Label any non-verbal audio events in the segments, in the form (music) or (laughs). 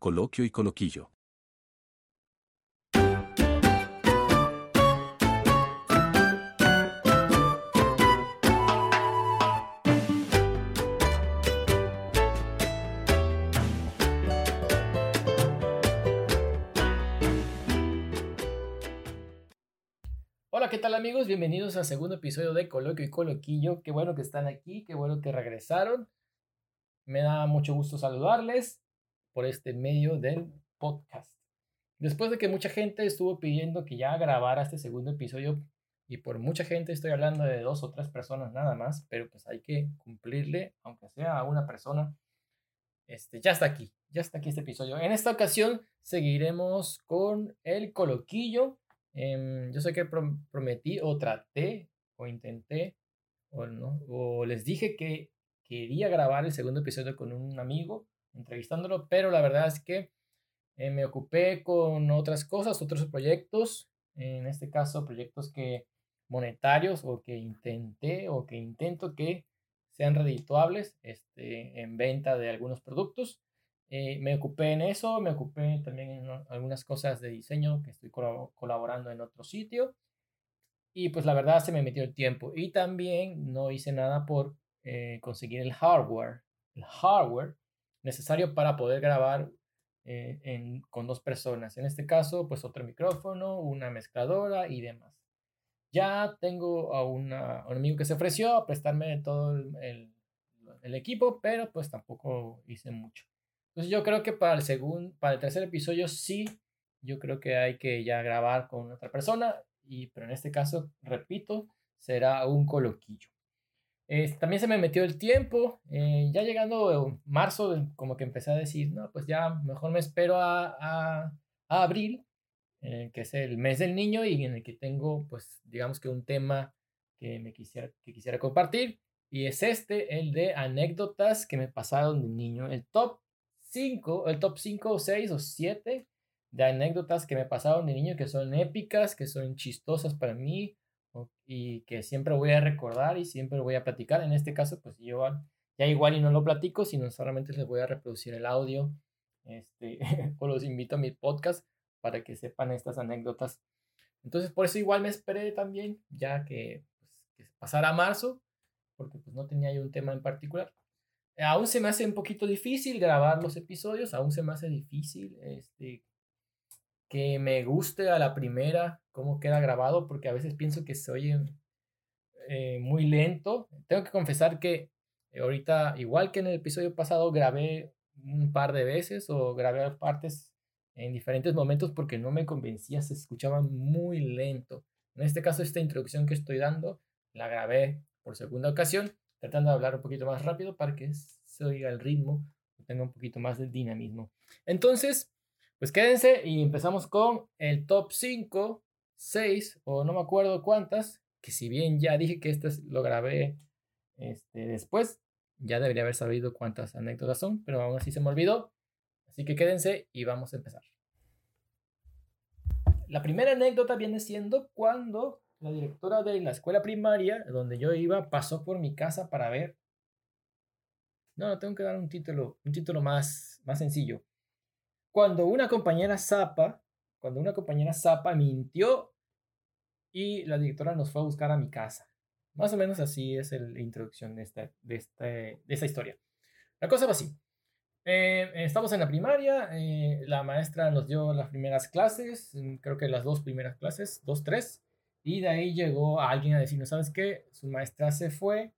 coloquio y coloquillo. Hola, ¿qué tal amigos? Bienvenidos al segundo episodio de Coloquio y Coloquillo. Qué bueno que están aquí, qué bueno que regresaron. Me da mucho gusto saludarles por este medio del podcast. Después de que mucha gente estuvo pidiendo que ya grabara este segundo episodio, y por mucha gente estoy hablando de dos o tres personas nada más, pero pues hay que cumplirle, aunque sea a una persona, este, ya está aquí, ya está aquí este episodio. En esta ocasión seguiremos con el coloquillo. Em, yo sé que prometí o traté o intenté o, no, o les dije que quería grabar el segundo episodio con un amigo entrevistándolo, pero la verdad es que eh, me ocupé con otras cosas, otros proyectos, en este caso proyectos que monetarios o que intenté o que intento que sean redituables este, en venta de algunos productos. Eh, me ocupé en eso, me ocupé también en algunas cosas de diseño que estoy colaborando en otro sitio. Y pues la verdad se me metió el tiempo. Y también no hice nada por eh, conseguir el hardware. El hardware necesario para poder grabar eh, con dos personas. En este caso, pues otro micrófono, una mezcladora y demás. Ya tengo a, un amigo que se ofreció a prestarme todo el, equipo, pero pues tampoco hice mucho. Entonces yo creo que para el segundo, para el tercer episodio sí, yo creo que hay que ya grabar con otra persona, y, pero en este caso, repito, será un coloquillo también se me metió el tiempo, eh, ya llegando marzo, como que empecé a decir, no, pues ya mejor me espero a, a, abril, eh, que es el mes del niño y en el que tengo, pues, digamos que un tema que me quisiera, que quisiera compartir, y es este, el de anécdotas que me pasaron de niño, el top 5, el top 5 o 6 o 7 de anécdotas que me pasaron de niño que son épicas, que son chistosas para mí, y que siempre voy a recordar y siempre voy a platicar. En este caso, pues yo ya igual y no lo platico, sino solamente les voy a reproducir el audio este, (laughs) o los invito a mi podcast para que sepan estas anécdotas. Entonces, por eso igual me esperé también, ya que, pues, que pasara marzo, porque pues no tenía yo un tema en particular. Aún se me hace un poquito difícil grabar los episodios, aún se me hace difícil este, que me guste a la primera cómo queda grabado, porque a veces pienso que se oye eh, muy lento. Tengo que confesar que ahorita, igual que en el episodio pasado, grabé un par de veces o grabé partes en diferentes momentos porque no me convencía, se escuchaba muy lento. En este caso, esta introducción que estoy dando, la grabé por segunda ocasión, tratando de hablar un poquito más rápido para que se oiga el ritmo, tenga un poquito más de dinamismo. Entonces, pues quédense y empezamos con el top 5, 6 o no me acuerdo cuántas, que si bien ya dije que este lo grabé este, después, ya debería haber sabido cuántas anécdotas son, pero aún así se me olvidó. Así que quédense y vamos a empezar. La primera anécdota viene siendo cuando la directora de la escuela primaria, donde yo iba, pasó por mi casa para ver. No, tengo que dar un título, un título más, más sencillo cuando una compañera Zapa, cuando una compañera Zapa mintió y la directora nos fue a buscar a mi casa. Más o menos así es la introducción de esta, de, este, de esta historia. La cosa va así. Eh, estamos en la primaria, eh, la maestra nos dio las primeras clases, mm, creo que las dos primeras clases, dos, tres, y de ahí llegó alguien a decirnos, ¿sabes qué? Su maestra se fue,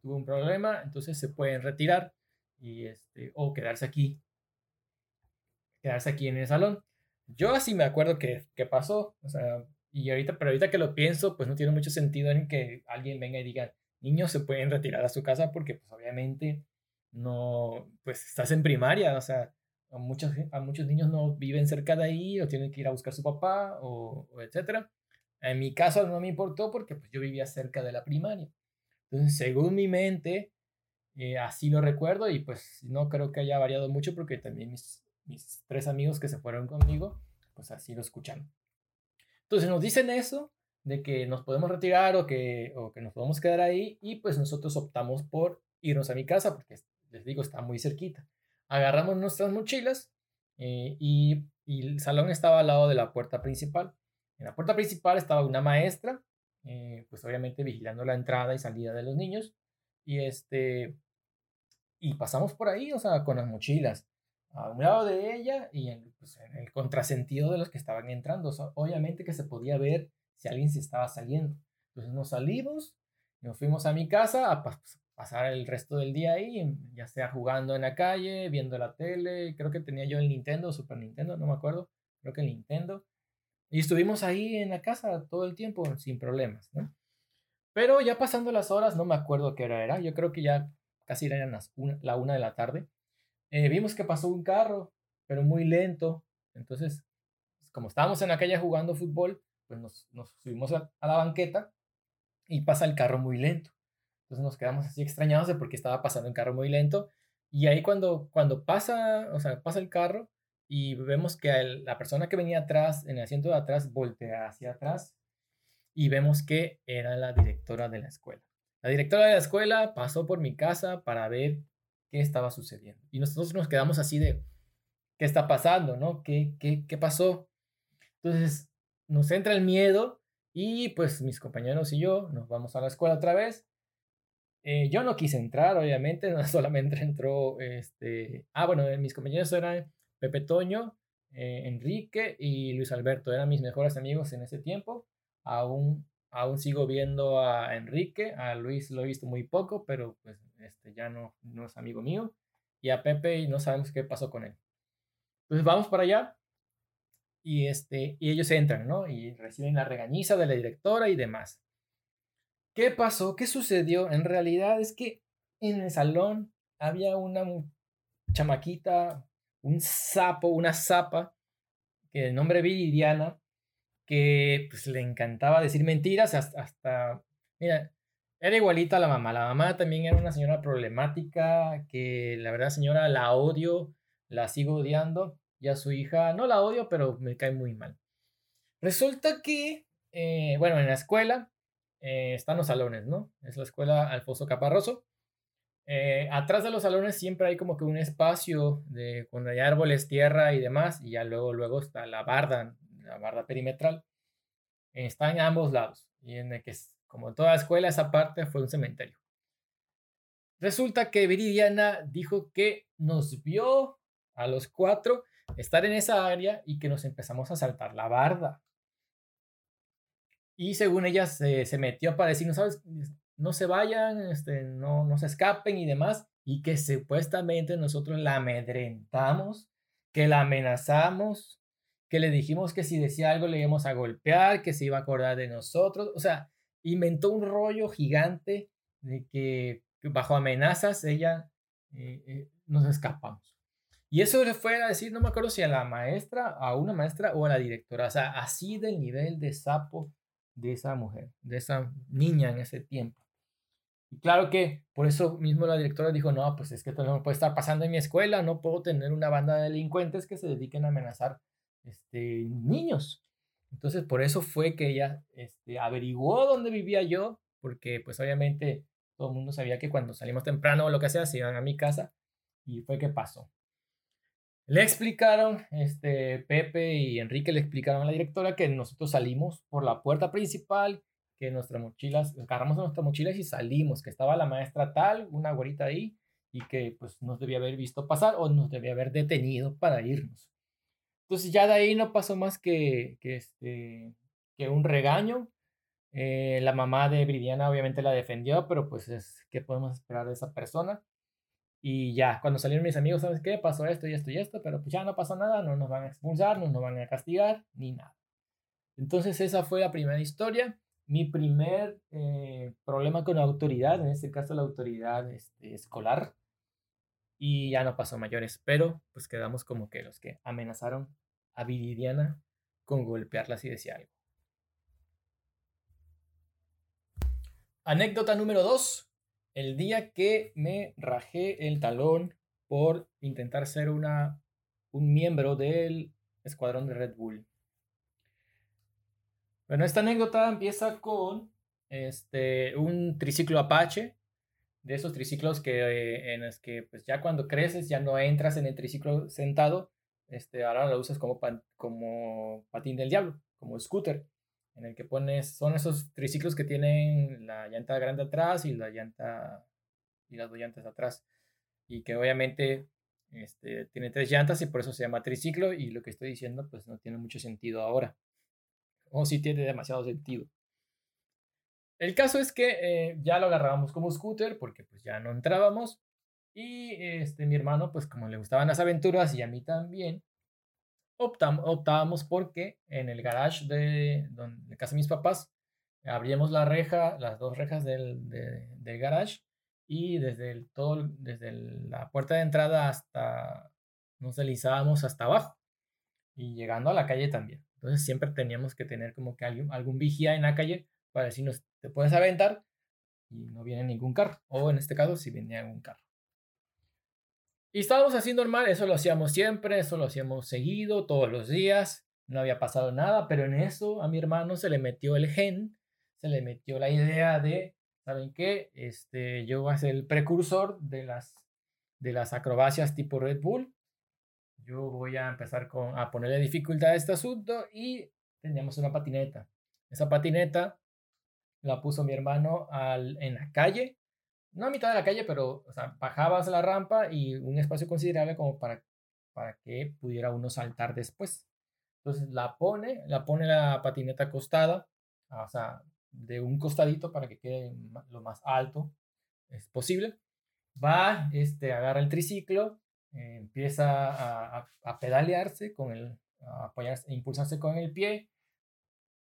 tuvo un problema, entonces se pueden retirar y este, o quedarse aquí quedarse aquí en el salón. Yo así me acuerdo que, que pasó, o sea, y ahorita, pero ahorita que lo pienso, pues no tiene mucho sentido en que alguien venga y diga, niños se pueden retirar a su casa porque pues obviamente no, pues estás en primaria, o sea, a muchos, a muchos niños no viven cerca de ahí o tienen que ir a buscar a su papá o, o etcétera. En mi caso no me importó porque pues yo vivía cerca de la primaria. Entonces, según mi mente, eh, así lo recuerdo y pues no creo que haya variado mucho porque también mis, mis tres amigos que se fueron conmigo, pues así lo escuchan. Entonces nos dicen eso, de que nos podemos retirar o que, o que nos podemos quedar ahí y pues nosotros optamos por irnos a mi casa porque les digo, está muy cerquita. Agarramos nuestras mochilas eh, y, y, el salón estaba al lado de la puerta principal. En la puerta principal estaba una maestra, eh, pues obviamente vigilando la entrada y salida de los niños. Y este, y pasamos por ahí, o sea, con las mochilas a un lado de ella y en, pues, en el contrasentido de los que estaban entrando. O sea, obviamente que se podía ver si alguien se estaba saliendo. Entonces nos salimos, nos fuimos a mi casa a pasar el resto del día ahí, ya sea jugando en la calle, viendo la tele, creo que tenía yo el Nintendo, Super Nintendo, no me acuerdo, creo que el Nintendo. Y estuvimos ahí en la casa todo el tiempo sin problemas, ¿no? Pero ya pasando las horas, no me acuerdo qué hora era, yo creo que ya casi eran las una, la una de la tarde, eh, vimos que pasó un carro, pero muy lento. Entonces, como estábamos en la calle jugando fútbol, pues nos, subimos a, la banqueta y pasa el carro muy lento. Entonces nos quedamos así extrañados de por qué estaba pasando el carro muy lento. Y ahí cuando, cuando pasa, o sea, pasa el carro y vemos que la persona que venía atrás, en el asiento de atrás, voltea hacia atrás y vemos que era la directora de la escuela. La directora de la escuela pasó por mi casa para ver qué estaba sucediendo. Y nosotros nos quedamos así de, ¿qué está pasando? ¿No? ¿Qué, qué, qué pasó? Entonces nos entra el miedo y pues mis compañeros y yo nos vamos a la escuela otra vez. Eh, yo no quise entrar, obviamente, no (laughs) solamente entró, este, ah, bueno, mis compañeros eran Pepe Toño, eh, Enrique y Luis Alberto, eran mis mejores amigos en ese tiempo. Aún, aún sigo viendo a Enrique, a Luis lo he visto muy poco, pero pues este, ya no, no es amigo mío. Y a Pepe no sabemos qué pasó con él. Entonces vamos para allá y, este, y ellos entran, ¿no? Y reciben la regañiza de la directora y demás. ¿Qué pasó? ¿Qué sucedió? En realidad es que en el salón había una chamaquita, un sapo, una zapa, que de nombre Viridiana, que pues le encantaba decir mentiras hasta, hasta, mira, era igualita a la mamá. La mamá también era una señora problemática, que la verdad señora la odio, la sigo odiando y a su hija no la odio, pero me cae muy mal. Resulta que, eh, bueno, en la escuela eh, están los salones, ¿no? Es la escuela Alfonso Caparroso. Eh, atrás de los salones siempre hay como que un espacio de cuando hay árboles, tierra y demás, y ya luego, luego está la barda, la barda perimetral. está en ambos lados, y en el que, como toda escuela, esa parte fue un cementerio. Resulta que Viridiana dijo que nos vio a los cuatro estar en esa área y que nos empezamos a saltar la barda. Y según ella se, metió para decir, no sabes, no se vayan, este, no, no se escapen y demás. Y que supuestamente nosotros la amedrentamos, que la amenazamos, que le dijimos que si decía algo le íbamos a golpear, que se iba a acordar de nosotros. O sea, inventó un rollo gigante de que bajo amenazas ella eh, eh, nos escapamos. Y eso fue a decir, no me acuerdo si a la maestra, a una maestra o a la directora. O sea, así del nivel de sapo de esa mujer, de esa niña en ese tiempo. Y claro que por eso mismo la directora dijo, no, pues es que esto no puede estar pasando en mi escuela, no puedo tener una banda de delincuentes que se dediquen a amenazar este, niños. Entonces, por eso fue que ella este, averiguó dónde vivía yo, porque pues obviamente todo el mundo sabía que cuando salimos temprano o lo que sea, se iban a mi casa, y fue que pasó. Le explicaron, este, Pepe y Enrique le explicaron a la directora que nosotros salimos por la puerta principal, que nuestras mochilas, agarramos nuestras mochilas y salimos, que estaba la maestra tal, una güerita ahí, y que pues nos debía haber visto pasar o nos debía haber detenido para irnos. Entonces ya de ahí no pasó más que, que, este, que un regaño. Eh, la mamá de Bridiana obviamente la defendió, pero pues es, ¿qué podemos esperar de esa persona? Y ya, cuando salieron mis amigos, ¿sabes qué? Pasó esto y esto y esto, pero pues ya no pasó nada, no nos van a expulsar, no nos van a castigar, ni nada. Entonces esa fue la primera historia. Mi primer eh, problema con la autoridad, en este caso la autoridad este, escolar, y ya no pasó mayores, pero pues quedamos como que los que amenazaron a con golpearla si decía algo. Anécdota número 2 el día que me rajé el talón por intentar ser una, un miembro del escuadrón de Red Bull. Bueno, esta anécdota empieza con este, un triciclo Apache, de esos triciclos que, eh, en los que pues ya cuando creces ya no entras en el triciclo sentado, este, ahora lo usas como, como patín del diablo, como scooter, en el que pones, son esos triciclos que tienen la llanta grande atrás y la llanta y las dos llantas atrás. Y que obviamente este, tiene tres llantas y por eso se llama triciclo y lo que estoy diciendo pues no tiene mucho sentido ahora. O sí tiene demasiado sentido. El caso es que eh, ya lo agarrábamos como scooter porque pues ya no entrábamos y este, mi hermano pues como le gustaban las aventuras y a mí también, optamos, optábamos porque en el garage de, donde, casa de mis papás abríamos la reja, las dos rejas del, del garage y desde el, todo, desde la puerta de entrada hasta, nos deslizábamos hasta abajo y llegando a la calle también. Entonces siempre teníamos que tener como que algún, algún vigía en la calle para decirnos, te puedes aventar y no viene ningún carro. O en este caso, si venía algún carro. Y estábamos así normal, eso lo hacíamos siempre, eso lo hacíamos seguido, todos los días, no había pasado nada, pero en eso a mi hermano se le metió el gen, se le metió la idea de, ¿saben qué? Este, yo voy a ser el precursor de las, de las acrobacias tipo Red Bull. Yo voy a empezar con, a ponerle dificultad a este asunto y teníamos una patineta. Esa patineta la puso mi hermano al, en la calle, no a mitad de la calle, pero o sea, la rampa y un espacio considerable como para, para que pudiera uno saltar después. Entonces la pone, la pone la patineta acostada, o sea, de un costadito para que quede lo más alto es posible. Va, este, agarra el triciclo, empieza a, pedalearse con el, a apoyarse, impulsarse con el pie,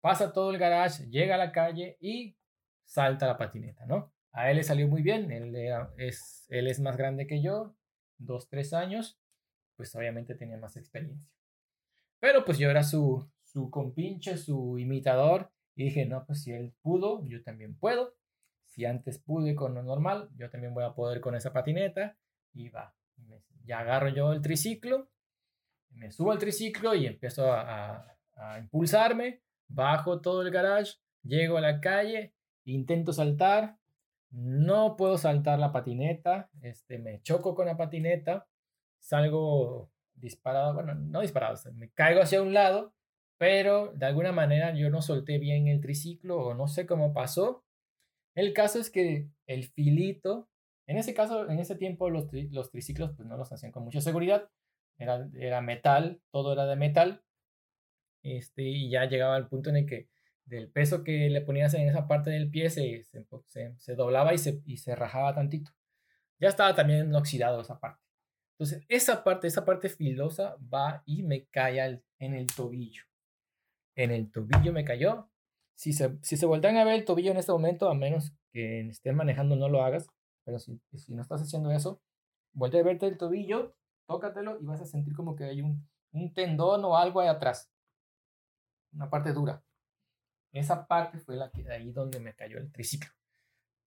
pasa todo el garage, llega a la calle y salta la patineta, ¿no? A él le salió muy bien, él, es, él es más grande que yo, dos, tres años, pues obviamente tenía más experiencia. Pero pues yo era su, su compinche, su imitador, y dije, no, pues si él pudo, yo también puedo. Si antes pude con lo normal, yo también voy a poder con esa patineta. Y va, ya agarro yo el triciclo, me subo al triciclo y empiezo a, a impulsarme bajo todo el garage, llego a la calle, intento saltar, no puedo saltar la patineta, este, me choco con la patineta, salgo disparado, bueno, no disparado, me caigo hacia un lado, pero de alguna manera yo no solté bien el triciclo o no sé cómo pasó. El caso es que el filito, en ese caso, en ese tiempo los, los triciclos pues no los hacían con mucha seguridad, era, era metal, todo era de metal, este, y ya llegaba al punto en el que del peso que le ponías en esa parte del pie se, se, doblaba y se, y se rajaba tantito. Ya estaba también oxidado esa parte. Entonces, esa parte, esa parte filosa va y me cae en el tobillo. En el tobillo me cayó. Si se, si se voltean a ver el tobillo en este momento, a menos que estén manejando, no lo hagas. Pero si, si no estás haciendo eso, vuelve a verte el tobillo, tócatelo y vas a sentir como que hay un, un tendón o algo ahí atrás una parte dura. Esa parte fue la que ahí donde me cayó el triciclo.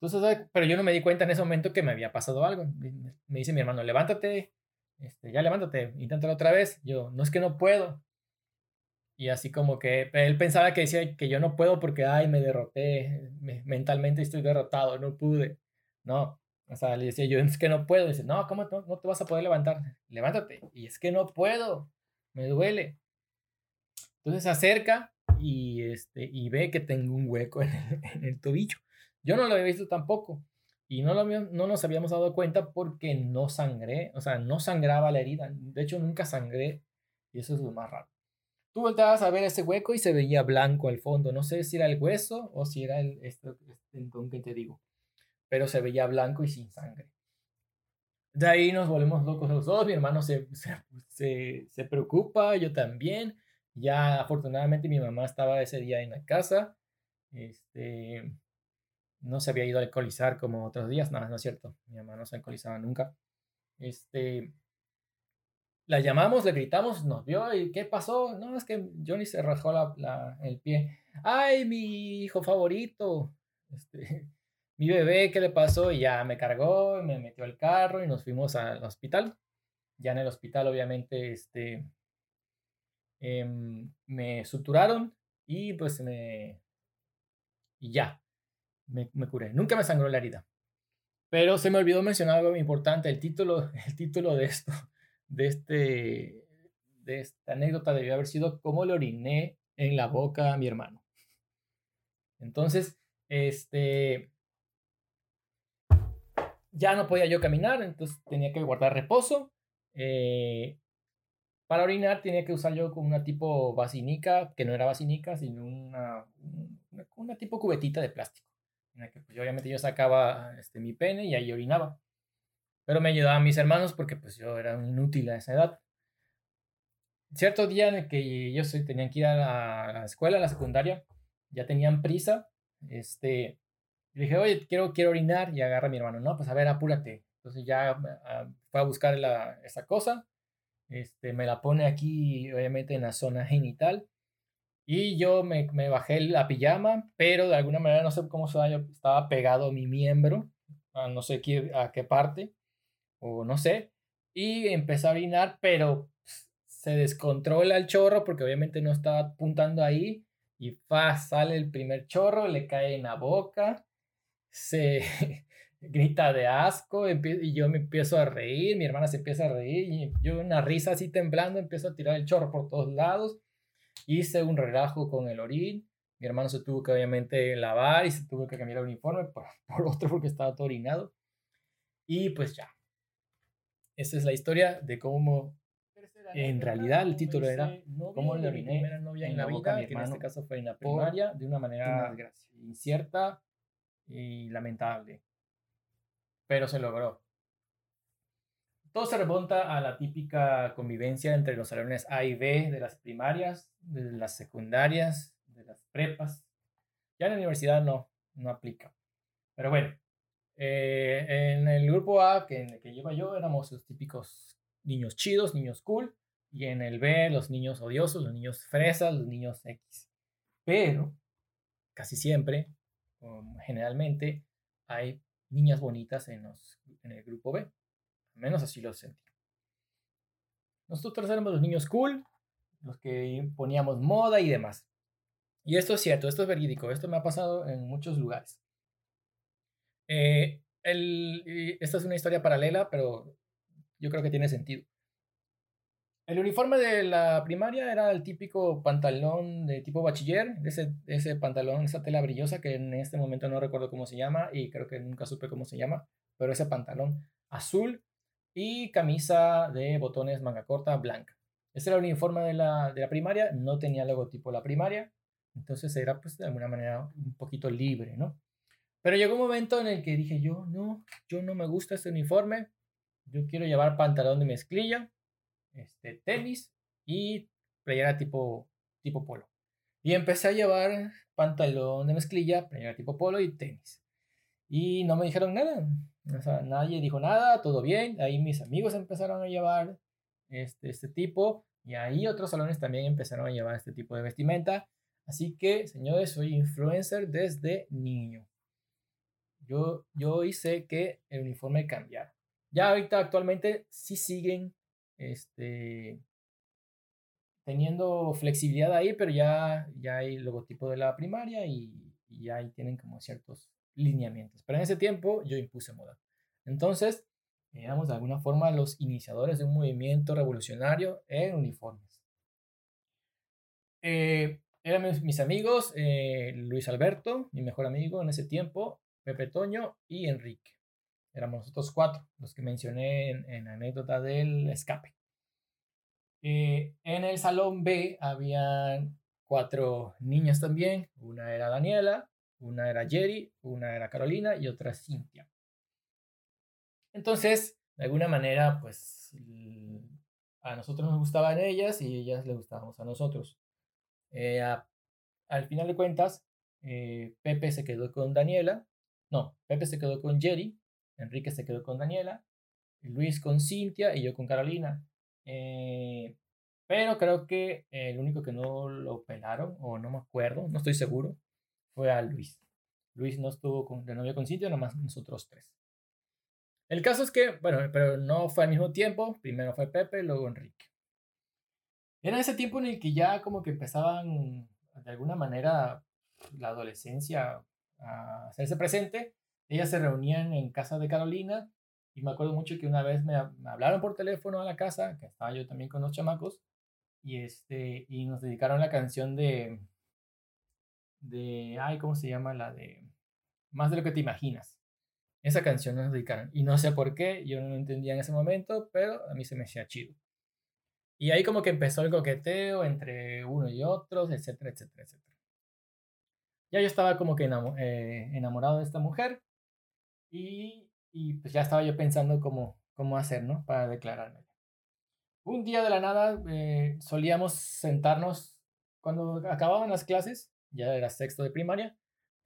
Entonces, pero yo no me di cuenta en ese momento que me había pasado algo. Me dice mi hermano, levántate, este, ya levántate, inténtalo otra vez. Yo, no es que no puedo. Y así como que él pensaba que decía que yo no puedo porque, ay, me derroté, mentalmente estoy derrotado, no pude. No, o sea, le decía yo, es que no puedo. dice, no, ¿cómo no, no te vas a poder levantar? Levántate. Y es que no puedo, me duele. Entonces se acerca y, este, y ve que tengo un hueco (laughs) en el, tobillo. Yo no lo había visto tampoco. Y no, lo, no nos habíamos dado cuenta porque no sangré, o sea, no sangraba la herida. De hecho, nunca sangré. Y eso es lo más raro. Tú volteabas a ver ese hueco y se veía blanco al fondo. No sé si era el hueso o si era el este, este que te digo. Pero se veía blanco y sin sangre. De ahí nos volvemos locos los dos. Mi hermano se, se, se preocupa, yo también. Ya afortunadamente mi mamá estaba ese día en la casa. Este, no se había ido a alcoholizar como otros días, nada, no es cierto. Mi mamá no se alcoholizaba nunca. Este, la llamamos, le gritamos, nos vio y ¿qué pasó? No, es que Johnny se rajó la, el pie. ¡Ay, mi hijo favorito! Este, (laughs) mi bebé, ¿qué le pasó? Y ya me cargó, me metió al carro y nos fuimos al hospital. Ya en el hospital, obviamente, este, Em, me suturaron y pues me... Y ya, me, me, curé. Nunca me sangró la herida. Pero se me olvidó mencionar algo muy importante, el título, (laughs) el título de esto, de este, de esta anécdota debió haber sido cómo le oriné en la boca a mi hermano. Entonces, este, ya no podía yo caminar, entonces tenía que guardar reposo. Eh, para orinar tenía que usar yo como una tipo vacinica, que no era vacinica, sino una, una, tipo cubetita de plástico. En la que pues, obviamente yo sacaba este, mi pene y ahí orinaba. Pero me ayudaban mis hermanos porque pues yo era un inútil a esa edad. Cierto día en el que ellos tenían que ir a la escuela, a la secundaria, ya tenían prisa, este, le dije, oye, quiero, quiero orinar, y agarra a mi hermano, no, pues a ver, apúrate. Entonces ya ah, fue a buscar la, esa cosa, este, me la pone aquí, obviamente, en la zona genital, y yo me, me bajé la pijama, pero de alguna manera, no sé cómo se estaba pegado mi miembro, a no sé qué, a qué parte, o no sé, y empecé a orinar, pero se descontrola el chorro porque obviamente no estaba apuntando ahí. Y fa, sale el primer chorro, le cae en la boca, se (laughs) grita de asco y yo me empiezo a reír, mi hermana se empieza a reír y yo una risa así temblando empiezo a tirar el chorro por todos lados. Hice un relajo con el orín. Mi hermano se tuvo que obviamente lavar y se tuvo que cambiar el uniforme por, (laughs) por otro porque estaba todo orinado. Y pues ya. Esa es la historia de cómo en realidad el título era ¿Cómo le oriné primera novia en la boca mi hermano? en este caso fue en la primaria, de una manera incierta y lamentable. Pero se logró. Todo se remonta a la típica convivencia entre los salones A y B de las primarias, de las secundarias, de las prepas. Ya en la universidad no, no aplica. Pero bueno, eh, en el grupo A que, que lleva yo éramos los típicos niños chidos, niños cool, y en el B los niños odiosos, los niños fresas, los niños X. Pero casi siempre, generalmente, hay niñas bonitas en, el grupo B. Al menos así lo sentí. Nosotros éramos los niños cool, los que poníamos moda y demás. Y esto es cierto, esto es verídico, esto me ha pasado en muchos lugares. Eh, esta es una historia paralela, pero yo creo que tiene sentido. El uniforme de la primaria era el típico pantalón de tipo bachiller, ese, ese pantalón, esa tela brillosa que en este momento no recuerdo cómo se llama y creo que nunca supe cómo se llama, pero ese pantalón azul y camisa de botones manga corta blanca. Ese era el uniforme de la, de la primaria, no tenía logotipo la primaria, entonces era pues de alguna manera un poquito libre, ¿no? Pero llegó un momento en el que dije yo, no, yo no me gusta este uniforme, yo quiero llevar pantalón de mezclilla este, tenis y playera tipo, tipo polo. Y empecé a llevar pantalón de mezclilla, playera tipo polo y tenis. Y no me dijeron nada. O sea, nadie dijo nada, todo bien. Ahí mis amigos empezaron a llevar este, este tipo. Y ahí otros salones también empezaron a llevar este tipo de vestimenta. Así que, señores, soy influencer desde niño. Yo, yo hice que el uniforme cambiara. Ya ahorita actualmente sí siguen este, teniendo flexibilidad ahí, pero ya, ya hay logotipo de la primaria y, y ahí tienen como ciertos lineamientos. Pero en ese tiempo yo impuse moda. Entonces, éramos de alguna forma los iniciadores de un movimiento revolucionario en uniformes. Eh, eran mis, amigos, eh, Luis Alberto, mi mejor amigo en ese tiempo, Pepe Toño y Enrique. Éramos nosotros cuatro, los que mencioné en, la anécdota del escape. Eh, en el salón B habían cuatro niñas también. Una era Daniela, una era Jerry, una era Carolina y otra Cintia. Entonces, de alguna manera, pues a nosotros nos gustaban ellas y ellas les gustábamos a nosotros. Eh, al final de cuentas, eh, Pepe se quedó con Daniela. No, Pepe se quedó con Jerry Enrique se quedó con Daniela, Luis con Cintia y yo con Carolina. Eh, pero creo que el único que no lo pelaron, o no me acuerdo, no estoy seguro, fue a Luis. Luis no estuvo con, de novio con Cintia, nomás nosotros tres. El caso es que, bueno, pero no fue al mismo tiempo. Primero fue Pepe, luego Enrique. Era ese tiempo en el que ya como que empezaban de alguna manera la adolescencia a hacerse presente ellas se reunían en casa de Carolina y me acuerdo mucho que una vez me, hablaron por teléfono a la casa, que estaba yo también con los chamacos, y este, y nos dedicaron la canción de, de, ay, ¿cómo se llama? La de Más de lo que te imaginas. Esa canción nos dedicaron. Y no sé por qué, yo no lo entendía en ese momento, pero a mí se me hacía chido. Y ahí como que empezó el coqueteo entre uno y otros, etcétera, etcétera, etcétera. Ya yo estaba como que eh, enamorado de esta mujer y, pues ya estaba yo pensando cómo, cómo hacer, ¿no? Para declararme. Un día de la nada eh, solíamos sentarnos cuando acababan las clases, ya era sexto de primaria,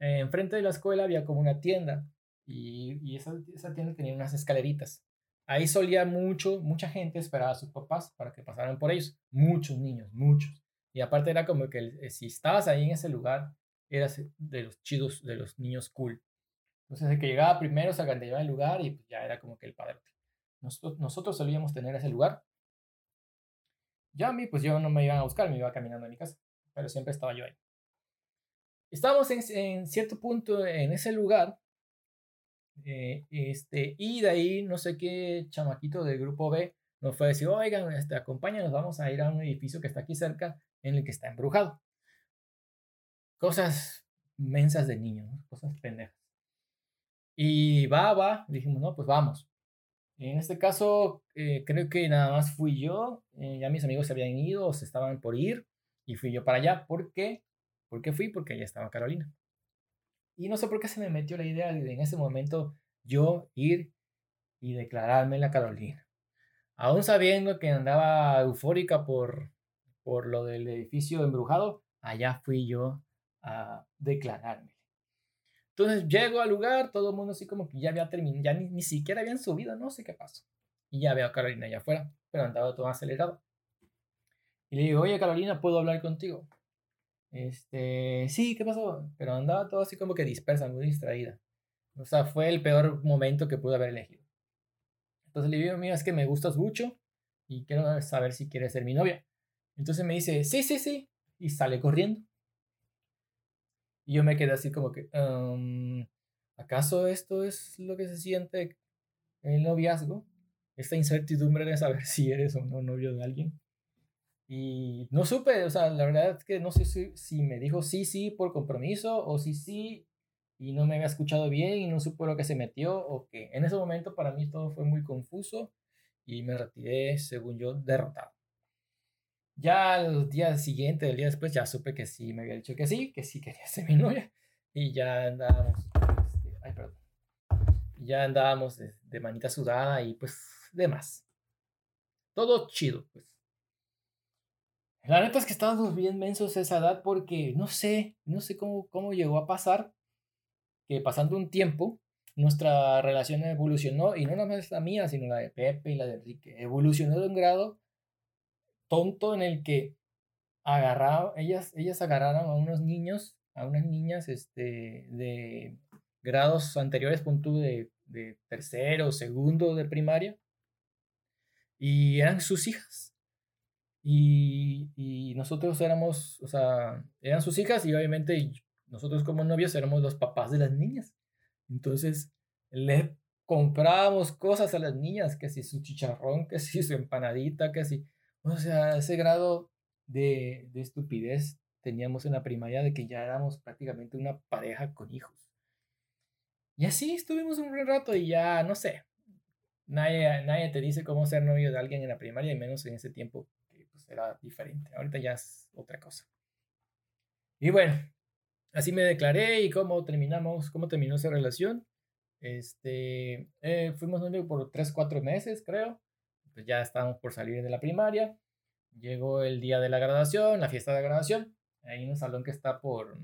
eh, enfrente de la escuela había como una tienda y, esa, esa, tienda tenía unas escaleritas. Ahí solía mucho, mucha gente esperar a sus papás para que pasaran por ellos. Muchos niños, muchos. Y aparte era como que eh, si estabas ahí en ese lugar, eras de los chidos, de los niños cool. Entonces el que llegaba primero se agandallaba el lugar y ya era como que el padre. Nosotros, nosotros solíamos tener ese lugar. Ya a mí, pues yo no me iban a buscar, me iba caminando a mi casa, pero siempre estaba yo ahí. Estábamos en, en cierto punto en ese lugar eh, este, y de ahí, no sé qué chamaquito del grupo B nos fue a decir, oigan, este, acompáñanos, vamos a ir a un edificio que está aquí cerca, en el que está embrujado. Cosas mensas de niños, cosas pendejas. Y va, va, dijimos, no, pues vamos. En este caso, eh, creo que nada más fui yo, eh, ya mis amigos se habían ido o se estaban por ir, y fui yo para allá. ¿Por qué? ¿Por qué fui? Porque allá estaba Carolina. Y no sé por qué se me metió la idea de en ese momento yo ir y declararme la Carolina. Aún sabiendo que andaba eufórica por, por lo del edificio embrujado, allá fui yo a declararme. Entonces llego al lugar, todo el mundo así como que ya había terminado, ya ni, ni siquiera habían subido, no sé qué pasó. Y ya veo a Carolina allá afuera, pero andaba todo acelerado. Y le digo, oye Carolina, ¿puedo hablar contigo? Este, sí, ¿qué pasó? Pero andaba todo así como que dispersa, muy distraída. O sea, fue el peor momento que pude haber elegido. Entonces le digo, mira, es que me gustas mucho y quiero saber si quieres ser mi novia. Entonces me dice, sí, sí, sí, y sale corriendo. Y yo me quedé así como que, ¿acaso esto es lo que se siente en el noviazgo? Esta incertidumbre de saber (laughs) si eres o no novio de alguien. Y no supe, o sea, la verdad es que no sé si, si me dijo sí, sí por compromiso o sí, sí y no me había escuchado bien y no supo lo que se metió o que en ese momento para mí todo fue muy confuso y me retiré, según yo, derrotado. Ya al día siguiente, el día después, ya supe que sí me había dicho que sí, que sí quería (laughs) ser mi novia y ya andábamos, este, ay, perdón, ya andábamos de, de manita sudada y pues demás. Todo chido, pues. La neta es que estábamos bien mensos a esa edad porque no sé, no sé cómo, cómo llegó a pasar que pasando un tiempo nuestra relación evolucionó y no nada más la mía, sino la de Pepe y la de Enrique. Evolucionó de un grado tonto en el que agarraba, ellas, ellas agarraron a unos niños, a unas niñas este, de grados anteriores, punto de, de tercero, segundo de primaria, y eran sus hijas. Y, nosotros éramos, o sea, eran sus hijas y obviamente nosotros como novios éramos los papás de las niñas. Entonces, le comprábamos cosas a las niñas, que si su chicharrón, que si su empanadita, que si, o sea, ese grado de, de estupidez teníamos en la primaria de que ya éramos prácticamente una pareja con hijos. Y así estuvimos un buen rato y ya, no sé, nadie, nadie te dice cómo ser novio de alguien en la primaria y menos en ese tiempo era diferente. Ahorita ya es otra cosa. Y bueno, así me declaré y cómo terminamos, cómo terminó esa relación. Este, eh, fuimos novios por 3, 4 meses, creo. Pues ya estábamos por salir de la primaria. Llegó el día de la graduación, la fiesta de graduación. Hay un salón que está por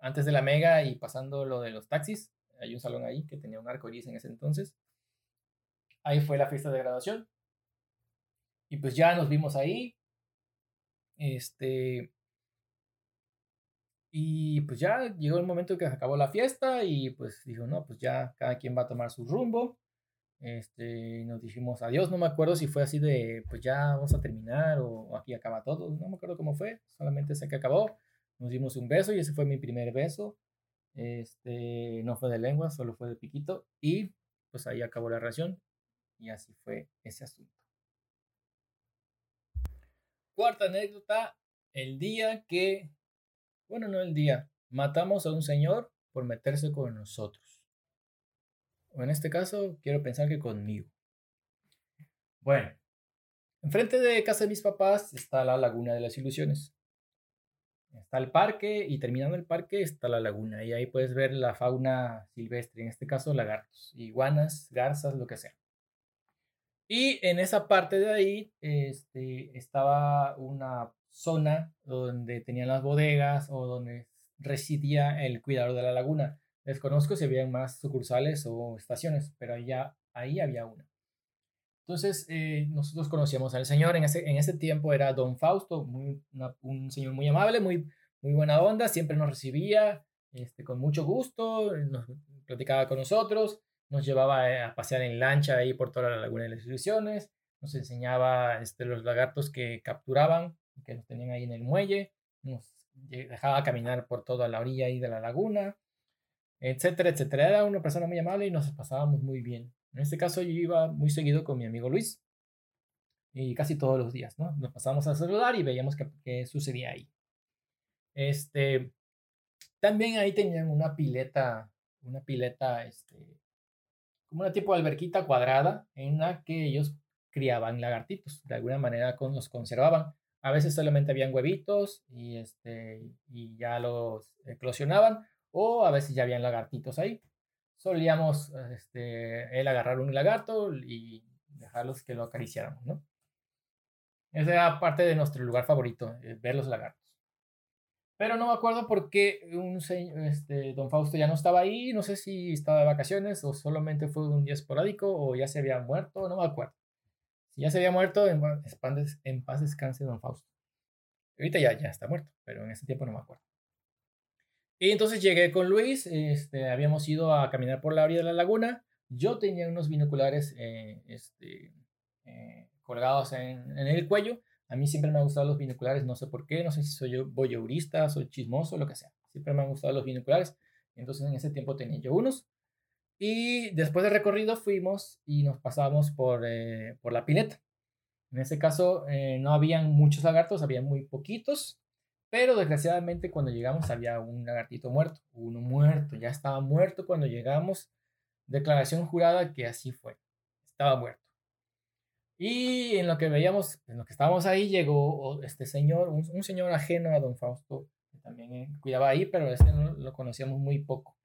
antes de la mega y pasando lo de los taxis. Hay un salón ahí que tenía un arco iris en ese entonces. Ahí fue la fiesta de graduación. Y pues ya nos vimos ahí. Este. Y pues ya llegó el momento que acabó la fiesta y pues dijo, no, pues ya cada quien va a tomar su rumbo. Este, nos dijimos adiós, no me acuerdo si fue así de, pues ya vamos a terminar o aquí acaba todo, no me acuerdo cómo fue, solamente sé que acabó. Nos dimos un beso y ese fue mi primer beso. Este, no fue de lengua, solo fue de piquito y pues ahí acabó la relación y así fue ese asunto. cuarta anécdota, el día que, bueno, no el día, matamos a un señor por meterse con nosotros. O en este caso, quiero pensar que conmigo. Bueno, enfrente de casa de mis papás está la Laguna de las Ilusiones. Está el parque y terminando el parque está la laguna y ahí puedes ver la fauna silvestre, en este caso lagartos, iguanas, garzas, lo que sea. Y en esa parte de ahí este, estaba una zona donde tenían las bodegas o donde residía el cuidador de la laguna. Desconozco si había más sucursales o estaciones, pero ya ahí había una. Entonces, eh, nosotros conocíamos al señor, en ese, en ese tiempo era don Fausto, un señor muy amable, muy, muy buena onda, siempre nos recibía este, con mucho gusto, nos platicaba con nosotros, nos llevaba eh, a pasear en lancha ahí por toda la laguna de las ilusiones, nos enseñaba este, los lagartos que capturaban, que los tenían ahí en el muelle, nos dejaba caminar por toda la orilla ahí de la laguna, etcétera, etcétera. Era una persona muy amable y nos pasábamos muy bien. En este caso yo iba muy seguido con mi amigo Luis y casi todos los días, ¿no? Nos pasábamos a saludar y veíamos qué, sucedía ahí. Este, también ahí tenían una pileta, una pileta, este, como una tipo de alberquita cuadrada en la que ellos criaban lagartitos, de alguna manera con, los conservaban. A veces solamente habían huevitos y, este, y ya los eclosionaban, o a veces ya habían lagartitos ahí solíamos este, él agarrar un lagarto y dejarlos que lo acariciáramos, ¿no? Esa era parte de nuestro lugar favorito, eh, ver los lagartos. Pero no me acuerdo por qué un este, don Fausto ya no estaba ahí, no sé si estaba de vacaciones o solamente fue un día esporádico o ya se había muerto, no me acuerdo. Si ya se había muerto, en, en paz descanse don Fausto. Ahorita ya, ya está muerto, pero en ese tiempo no me acuerdo. Y entonces llegué con Luis, este, habíamos ido a caminar por la orilla de la laguna. Yo tenía unos binoculares eh, este, eh, colgados en, el cuello. A mí siempre me han gustado los binoculares, no sé por qué, no sé si soy yo voyeurista, soy chismoso, lo que sea. Siempre me han gustado los binoculares. Entonces en ese tiempo tenía yo unos. Y después del recorrido fuimos y nos pasamos por, eh, por la pileta. En ese caso no habían muchos lagartos, había muy poquitos. Pero desgraciadamente cuando llegamos había un lagartito muerto, uno muerto, ya estaba muerto cuando llegamos. Declaración jurada que así fue, estaba muerto. Y en lo que veíamos, en lo que estábamos ahí, llegó este señor, un, señor ajeno a don Fausto, que también eh, cuidaba ahí, pero ese no, lo conocíamos muy poco.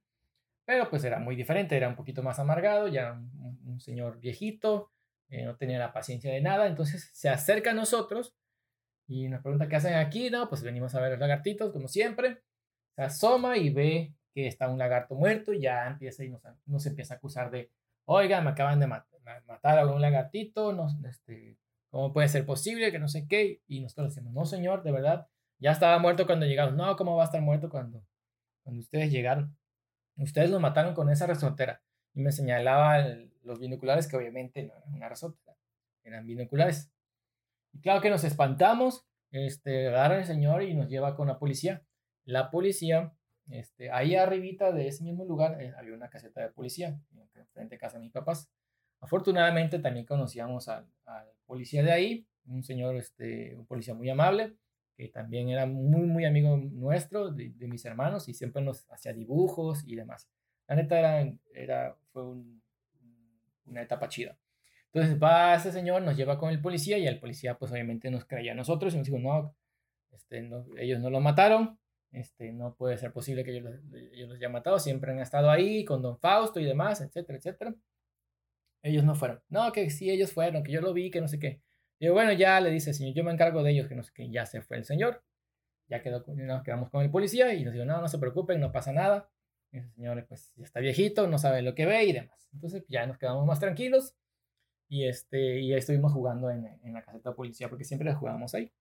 Pero pues era muy diferente, era un poquito más amargado, ya un, señor viejito, eh, no tenía la paciencia de nada, entonces se acerca a nosotros y nos pregunta qué hacen aquí, ¿no? Pues venimos a ver los lagartitos, como siempre. Se asoma y ve que está un lagarto muerto y ya empieza y nos, empieza a acusar de, oiga, me acaban de matar a un lagartito, no, este, ¿cómo puede ser posible? Que no sé qué. Y nosotros decimos, no, señor, de verdad, ya estaba muerto cuando llegamos. No, ¿cómo va a estar muerto cuando, cuando ustedes llegaron? Ustedes lo mataron con esa resortera. Y me señalaba los binoculares que obviamente no eran una resortera, eran binoculares. Claro que nos espantamos, este, agarra el señor y nos lleva con la policía. La policía, este, ahí arribita de ese mismo lugar eh, había una caseta de policía, frente a casa de mis papás. Afortunadamente también conocíamos al, policía de ahí, un señor, este, un policía muy amable, que también era muy, muy amigo nuestro, de, mis hermanos, y siempre nos hacía dibujos y demás. La neta era, era, fue una etapa chida. Entonces va ese señor, nos lleva con el policía y el policía pues obviamente nos creía a nosotros y nos dijo, no, este, no ellos no lo mataron, este, no puede ser posible que ellos, ellos los hayan matado, siempre han estado ahí con don Fausto y demás, etcétera, etcétera. Ellos no fueron. No, que sí, ellos fueron, que yo lo vi, que no sé qué. Digo, bueno, ya le dice el señor, yo me encargo de ellos, que no sé qué, ya se fue el señor. Ya quedó, nos quedamos con el policía y nos dijo, no, no se preocupen, no pasa nada. Ese señor pues ya está viejito, no sabe lo que ve y demás. Entonces ya nos quedamos más tranquilos y, este, y ahí estuvimos jugando en, en la caseta de policía porque siempre jugábamos ahí.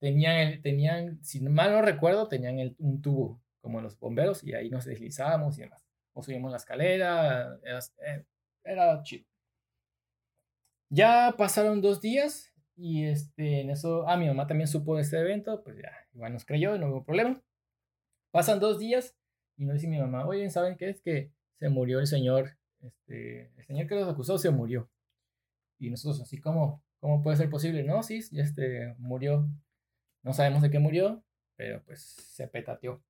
Tenían, tenían, si mal no recuerdo, tenían el, un tubo como los bomberos y ahí nos deslizábamos y demás. O subimos la escalera, era, eh, era chido. Ya pasaron dos días y este, en eso, ah, mi mamá también supo de este evento, pues ya, igual nos creyó, no hubo problema. Pasan dos días y nos dice mi mamá, oye, ¿saben qué es? Que se murió el señor, este, el señor que los acusó se murió. Y nosotros así como, ¿Cómo puede ser posible? No, sí, este murió. No sabemos de qué murió, pero pues se petateó.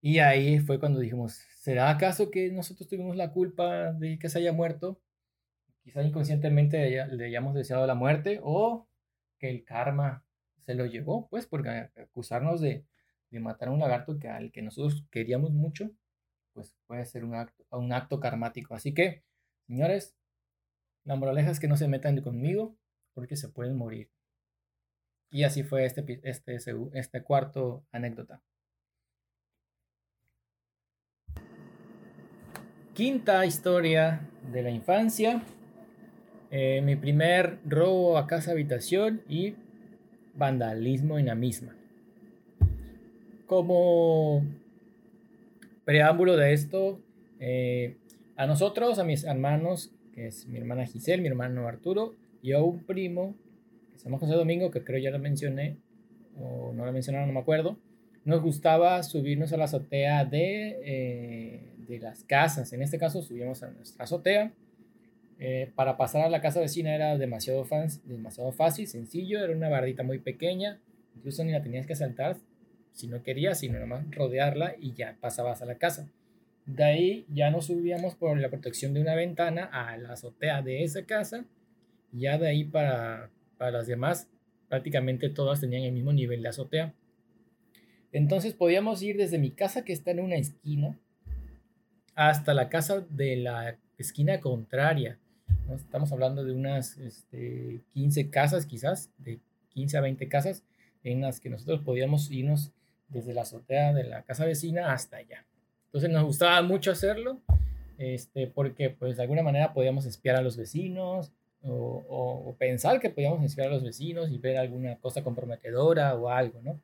Y ahí fue cuando dijimos, ¿será acaso que nosotros tuvimos la culpa de que se haya muerto? Quizá inconscientemente le hayamos deseado la muerte o que el karma se lo llevó, pues, porque acusarnos de, de matar a un lagarto que, al que nosotros queríamos mucho, pues puede ser un acto, un acto karmático. Así que, señores, la moraleja es que no se metan conmigo porque se pueden morir. Y así fue este, este, este cuarto anécdota. Quinta historia de la infancia. Eh, mi primer robo a casa habitación y vandalismo en la misma. Como preámbulo de esto, eh, a nosotros, a mis hermanos, que es mi hermana Giselle, mi hermano Arturo, y a un primo, que se llama José Domingo, que creo ya lo mencioné, o no lo mencionaron, no me acuerdo, nos gustaba subirnos a la azotea de, eh, de las casas. En este caso subíamos a nuestra azotea. Eh, para pasar a la casa vecina era demasiado, fans, demasiado fácil, sencillo, era una bardita muy pequeña, incluso ni la tenías que saltar si no querías, sino nomás rodearla y ya pasabas a la casa. De ahí ya nos subíamos por la protección de una ventana a la azotea de esa casa. Ya de ahí para, para las demás, prácticamente todas tenían el mismo nivel de azotea. Entonces podíamos ir desde mi casa que está en una esquina hasta la casa de la esquina contraria. Estamos hablando de unas este, 15 casas quizás, de 15 a 20 casas en las que nosotros podíamos irnos desde la azotea de la casa vecina hasta allá. Entonces nos gustaba mucho hacerlo, este, porque pues de alguna manera podíamos espiar a los vecinos o, o, pensar que podíamos espiar a los vecinos y ver alguna cosa comprometedora o algo, ¿no?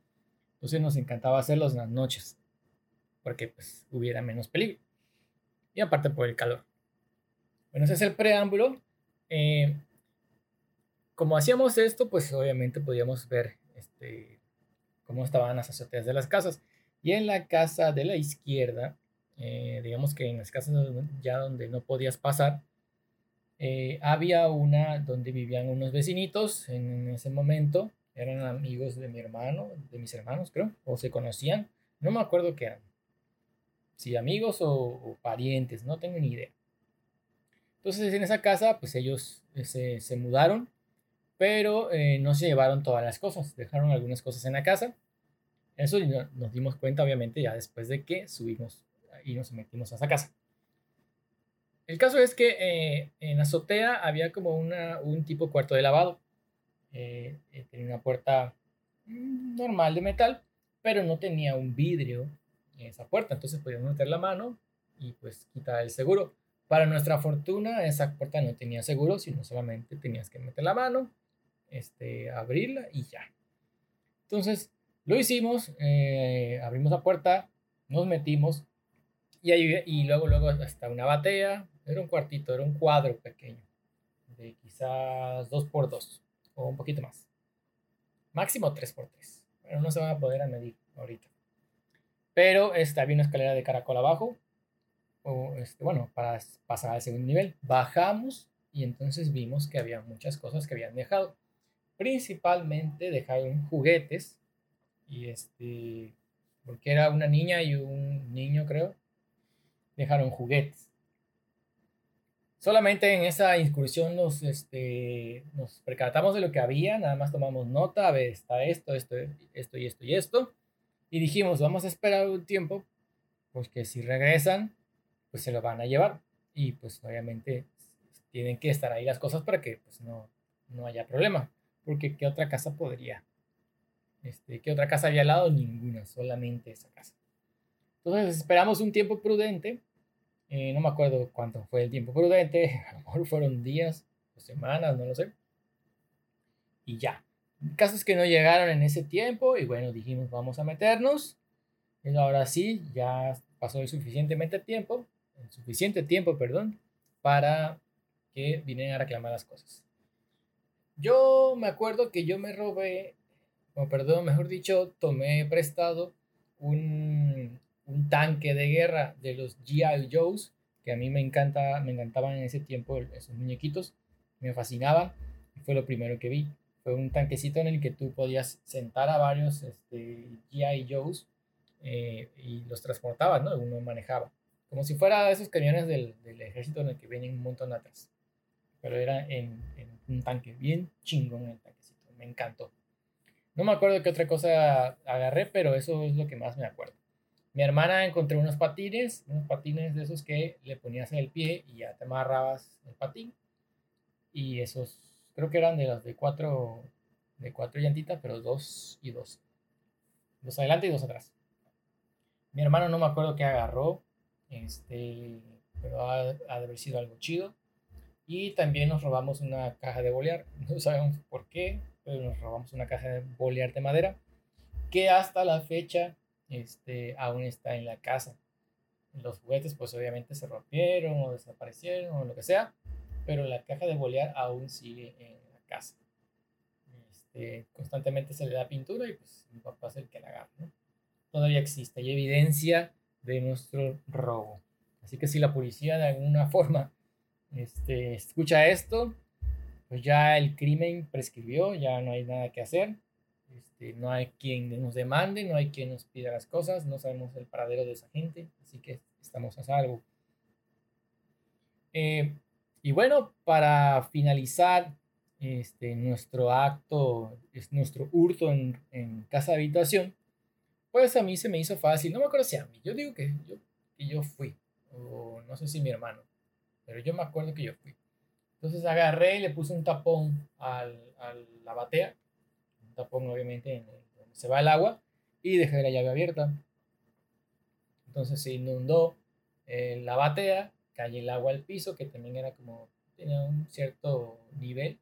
Entonces nos encantaba hacerlos en las noches, porque pues hubiera menos peligro. Y aparte por el calor. Bueno, ese es el preámbulo. Eh, como hacíamos esto, pues obviamente podíamos ver este, cómo estaban las azoteas de las casas. Y en la casa de la izquierda, eh, digamos que en las casas ya donde no podías pasar, eh, había una donde vivían unos vecinitos en ese momento, eran amigos de mi hermano, de mis hermanos creo, o se conocían, no me acuerdo qué eran, si amigos o, parientes, no tengo ni idea. Entonces en esa casa, pues ellos eh, se, se mudaron, pero no se llevaron todas las cosas, dejaron algunas cosas en la casa eso nos dimos cuenta, obviamente, ya después de que subimos y nos metimos a esa casa. El caso es que eh, en azotea había como una, un tipo cuarto de lavado. Eh, eh, tenía una puerta normal de metal, pero no tenía un vidrio en esa puerta. Entonces podíamos meter la mano y pues quitar el seguro. Para nuestra fortuna, esa puerta no tenía seguro, sino solamente tenías que meter la mano, este, abrirla y ya. Entonces, lo hicimos, eh, abrimos la puerta, nos metimos y, ahí, y luego, luego hasta una batea, era un cuartito, era un cuadro pequeño, de quizás 2 por 2 o un poquito más. Máximo 3 por 3 pero no se van a poder medir ahorita. Pero este, había una escalera de caracol abajo, o este, bueno, para pasar al segundo nivel. Bajamos y entonces vimos que había muchas cosas que habían dejado. Principalmente dejaron juguetes y este, porque era una niña y un niño, creo, dejaron juguetes. Solamente en esa incursión nos, este, nos percatamos de lo que había, nada más tomamos nota, a ver, está esto, esto, esto y esto y esto. Y dijimos, vamos a esperar un tiempo, pues que si regresan, pues se lo van a llevar. Y pues obviamente tienen que estar ahí las cosas para que pues no, no haya problema. Porque ¿qué otra casa podría este, ¿Qué otra casa había al lado? Ninguna, solamente esa casa. Entonces esperamos un tiempo prudente. Eh, no me acuerdo cuánto fue el tiempo prudente. (laughs) A lo mejor fueron días o semanas, no lo sé. Y ya. Casos que no llegaron en ese tiempo. Y bueno, dijimos, vamos a meternos. Y ahora sí, ya pasó el suficientemente tiempo. El suficiente tiempo, perdón. Para que vinieran a reclamar las cosas. Yo me acuerdo que yo me robé o perdón, mejor dicho, tomé prestado un, un tanque de guerra de los G.I. Joes, que a mí me, encanta, me encantaban en ese tiempo esos muñequitos, me fascinaban. Fue lo primero que vi. Fue un tanquecito en el que tú podías sentar a varios este, GI Joes eh, y los transportabas, ¿no? Uno manejaba. Como si fuera esos camiones del, del, ejército en el que vienen un montón atrás. Pero era en, en un tanque, bien chingón el tanquecito. Me encantó. No me acuerdo qué otra cosa agarré, pero eso es lo que más me acuerdo. Mi hermana encontró unos patines, unos patines de esos que le ponías en el pie y ya te amarrabas el patín. Y esos, creo que eran de los de cuatro, de cuatro llantitas, pero dos y dos. Dos adelante y dos atrás. Mi hermano no me acuerdo qué agarró, este, pero ha, ha de haber sido algo chido. Y también nos robamos una caja de bolear. (laughs) No sabemos por qué, nos robamos una caja de bolear de madera que hasta la fecha este, aún está en la casa. Los juguetes pues obviamente se rompieron o desaparecieron o lo que sea, pero la caja de bolear aún sigue en la casa. Este, constantemente se le da pintura y pues mi papá es el que la agarra. Todavía existe, hay evidencia de nuestro robo. Así que si la policía de alguna forma este, escucha esto, pues ya el crimen prescribió, ya no hay nada que hacer. Este, no hay quien nos demande, no hay quien nos pida las cosas, no sabemos el paradero de esa gente, así que estamos a salvo. Eh, y bueno, para finalizar este, nuestro acto, es nuestro hurto en, en, casa habitación, pues a mí se me hizo fácil, no me acuerdo si a mí, yo digo que yo, que yo fui, o no sé si mi hermano, pero yo me acuerdo que yo fui. Entonces agarré y le puse un tapón al, a la batea tapón obviamente en donde se va el agua y dejé la llave abierta. Entonces se inundó eh, la batea, cayó el agua al piso, que también era como, tenía un cierto nivel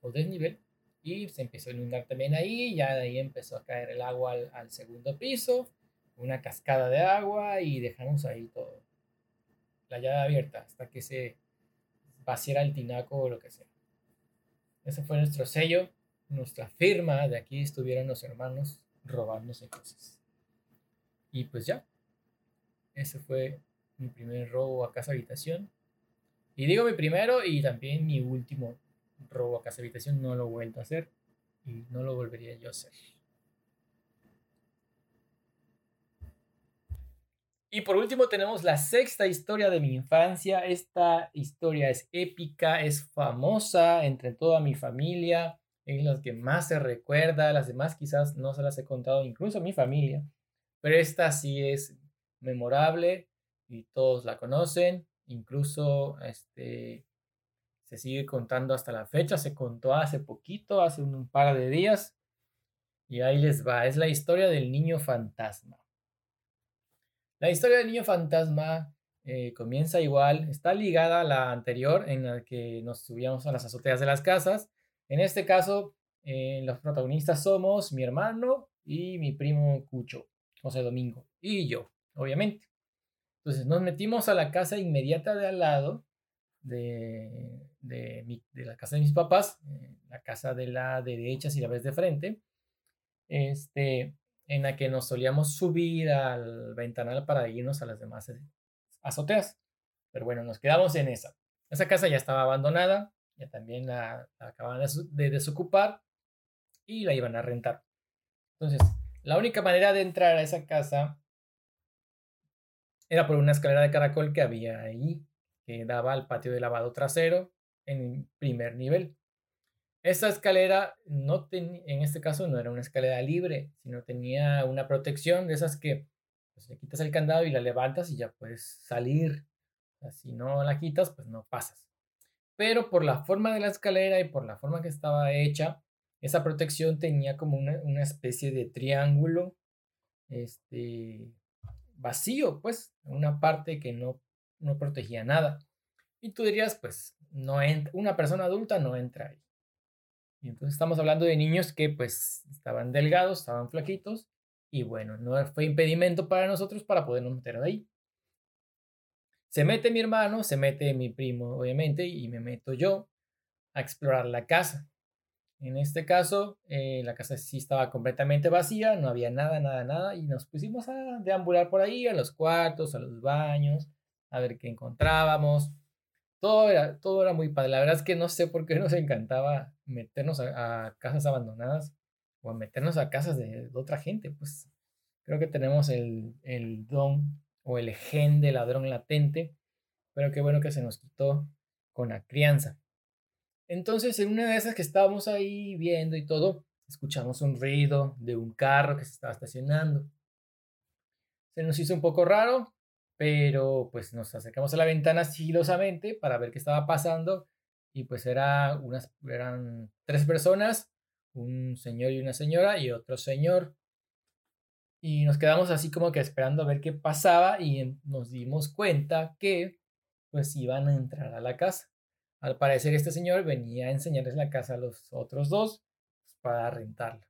o desnivel, y se empezó a inundar también ahí, ya de ahí empezó a caer el agua al, al segundo piso, una cascada de agua y dejamos ahí todo, la llave abierta hasta que se vaciara el tinaco o lo que sea. Ese fue nuestro sello nuestra firma de aquí estuvieran los hermanos robándose cosas. Y pues ya, ese fue mi primer robo a casa habitación. Y digo mi primero y también mi último robo a casa habitación, no lo he vuelto a hacer y no lo volvería yo a hacer. Y por último tenemos la sexta historia de mi infancia. Esta historia es épica, es famosa entre toda mi familia en las que más se recuerda, las demás quizás no se las he contado incluso a mi familia, pero esta sí es memorable y todos la conocen, incluso este se sigue contando hasta la fecha, se contó hace poquito, hace un par de días, y ahí les va, es la historia del niño fantasma. La historia del niño fantasma eh, comienza igual, está ligada a la anterior en la que nos subíamos a las azoteas de las casas, en este caso, eh, los protagonistas somos mi hermano y mi primo Cucho, José Domingo, y yo, obviamente. Entonces nos metimos a la casa inmediata de al lado de, de, la casa de mis papás, eh, la casa de la derecha si la ves de frente, este, en la que nos solíamos subir al ventanal para irnos a las demás azoteas. Pero bueno, nos quedamos en esa. Esa casa ya estaba abandonada, ya también la, acaban de desocupar y la iban a rentar. Entonces, la única manera de entrar a esa casa era por una escalera de caracol que había ahí, que daba al patio de lavado trasero en primer nivel. Esa escalera no en este caso no era una escalera libre, sino tenía una protección de esas que pues, le quitas el candado y la levantas y ya puedes salir. si no la quitas, pues no pasas pero por la forma de la escalera y por la forma que estaba hecha, esa protección tenía como una, especie de triángulo este, vacío, pues, una parte que no, no protegía nada. Y tú dirías, pues, no una persona adulta no entra ahí. Y entonces estamos hablando de niños que pues estaban delgados, estaban flaquitos, y bueno, no fue impedimento para nosotros para podernos meter ahí. Se mete mi hermano, se mete mi primo, obviamente, y me meto yo a explorar la casa. En este caso, eh, la casa sí estaba completamente vacía, no había nada, nada, nada, y nos pusimos a deambular por ahí, a los cuartos, a los baños, a ver qué encontrábamos. Todo era, todo era muy padre. La verdad es que no sé por qué nos encantaba meternos a, casas abandonadas o a meternos a casas de, otra gente. Pues creo que tenemos el, el don o el gen de ladrón latente, pero qué bueno que se nos quitó con la crianza. Entonces, en una de esas que estábamos ahí viendo y todo, escuchamos un ruido de un carro que se estaba estacionando. Se nos hizo un poco raro, pero pues nos acercamos a la ventana sigilosamente para ver qué estaba pasando y pues era unas, eran tres personas, un señor y una señora y otro señor. Y nos quedamos así como que esperando a ver qué pasaba y nos dimos cuenta que pues iban a entrar a la casa. Al parecer este señor venía a enseñarles la casa a los otros dos pues, para rentarla.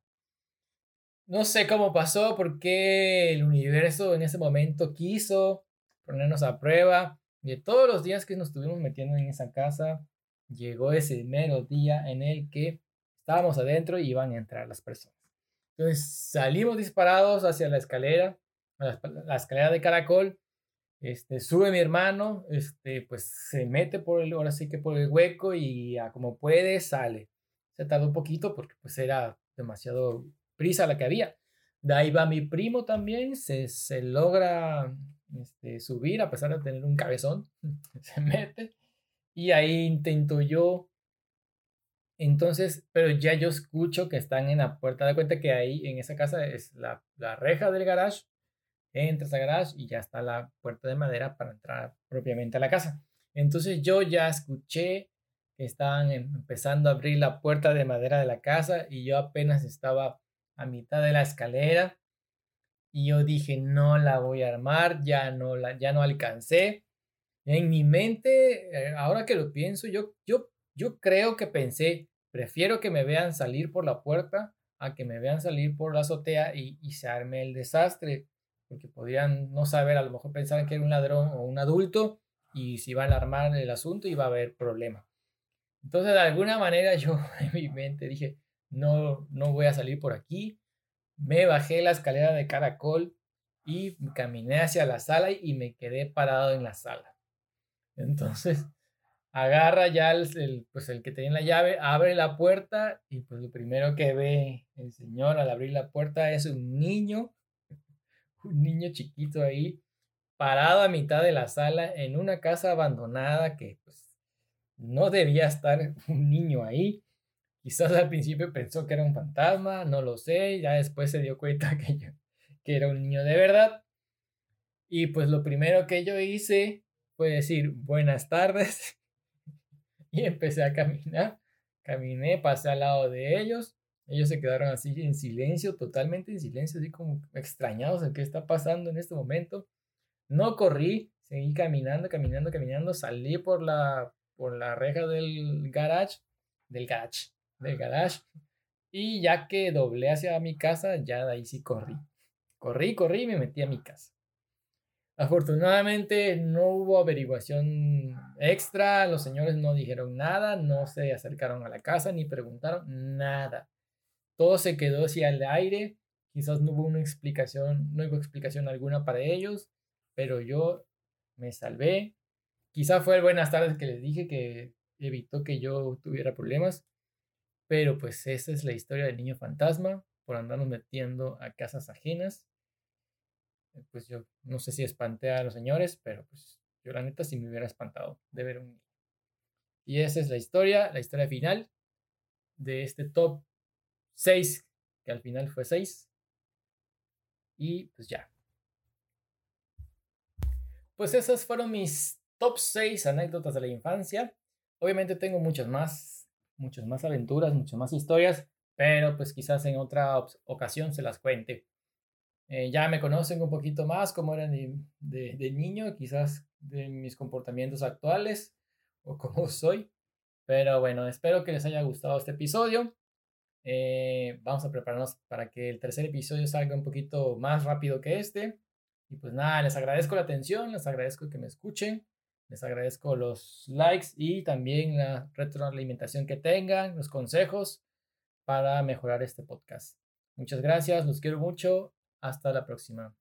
No sé cómo pasó, porque el universo en ese momento quiso ponernos a prueba. De todos los días que nos estuvimos metiendo en esa casa, llegó ese mero día en el que estábamos adentro y iban a entrar las personas. Entonces salimos disparados hacia la escalera, la, escalera de caracol. Este, sube mi hermano, este, pues se mete por el, ahora sí que por el hueco y a como puede sale. Se tardó un poquito porque pues era demasiado prisa la que había. De ahí va mi primo también, se, se logra este, subir a pesar de tener un cabezón, (laughs) se mete y ahí intento yo. Entonces, pero ya yo escucho que están en la puerta. de cuenta que ahí en esa casa es la, la reja del garage. Entras al garage y ya está la puerta de madera para entrar propiamente a la casa. Entonces yo ya escuché que estaban em, empezando a abrir la puerta de madera de la casa y yo apenas estaba a mitad de la escalera y yo dije, no la voy a armar, ya no, la, ya no alcancé. En mi mente, eh, ahora que lo pienso, yo, yo, yo creo que pensé, prefiero que me vean salir por la puerta a que me vean salir por la azotea y, y se arme el desastre, porque podrían no saber, a lo mejor pensaban que era un ladrón o un adulto y si iban a armar el asunto iba a haber problema. Entonces, de alguna manera (laughs) yo en mi mente dije, no, no voy a salir por aquí, me bajé la escalera de caracol y caminé hacia la sala y me quedé parado en la sala. Entonces, agarra ya el, pues el que tenía la llave, abre la puerta y pues lo primero que ve el señor al abrir la puerta es un niño, (laughs) un niño chiquito ahí, parado a mitad de la sala en una casa abandonada que pues no debía estar (laughs) un niño ahí. Quizás al principio pensó que era un fantasma, no lo sé, ya después se dio cuenta (laughs) que, yo, que era un niño de verdad. Y pues lo primero que yo hice fue decir buenas tardes (laughs) y empecé a caminar. Caminé, pasé al lado de ellos. Ellos se quedaron así en silencio, totalmente en silencio, así como extrañados en qué está pasando en este momento. No corrí, seguí caminando, caminando, caminando, salí por la, por la reja del garage, del garage, del garage. Y ya que doblé hacia mi casa, ya de ahí sí corrí. Corrí, corrí me metí a mi casa. Afortunadamente no hubo averiguación extra, los señores no dijeron nada, no se acercaron a la casa ni preguntaron nada. Todo se quedó así al aire, quizás no hubo una explicación, no hubo explicación alguna para ellos, pero yo me salvé. Quizás fue el buenas tardes que les dije que evitó que yo tuviera problemas. Pero pues esa es la historia del niño fantasma por andarnos metiendo a casas ajenas. Eh, pues yo no sé si espanté a los señores, pero pues yo la neta sí me hubiera espantado de ver un niño. Y esa es la historia, la historia final de este top 6, que al final fue 6. Y pues ya. Pues esas fueron mis top 6 anécdotas de la infancia. Obviamente tengo muchas más, muchas más aventuras, muchas más historias, pero pues quizás en otra ocasión se las cuente. Eh, ya me conocen un poquito más cómo era de, de, niño, quizás de mis comportamientos actuales o (laughs) cómo soy. Pero bueno, espero que les haya gustado este episodio. Eh, vamos a prepararnos para que el tercer episodio salga un poquito más rápido que este. Y pues nada, les agradezco la atención, les agradezco que me escuchen. Les agradezco los likes y también la retroalimentación que tengan, los consejos para mejorar este podcast. Muchas gracias, los quiero mucho. Hasta la próxima.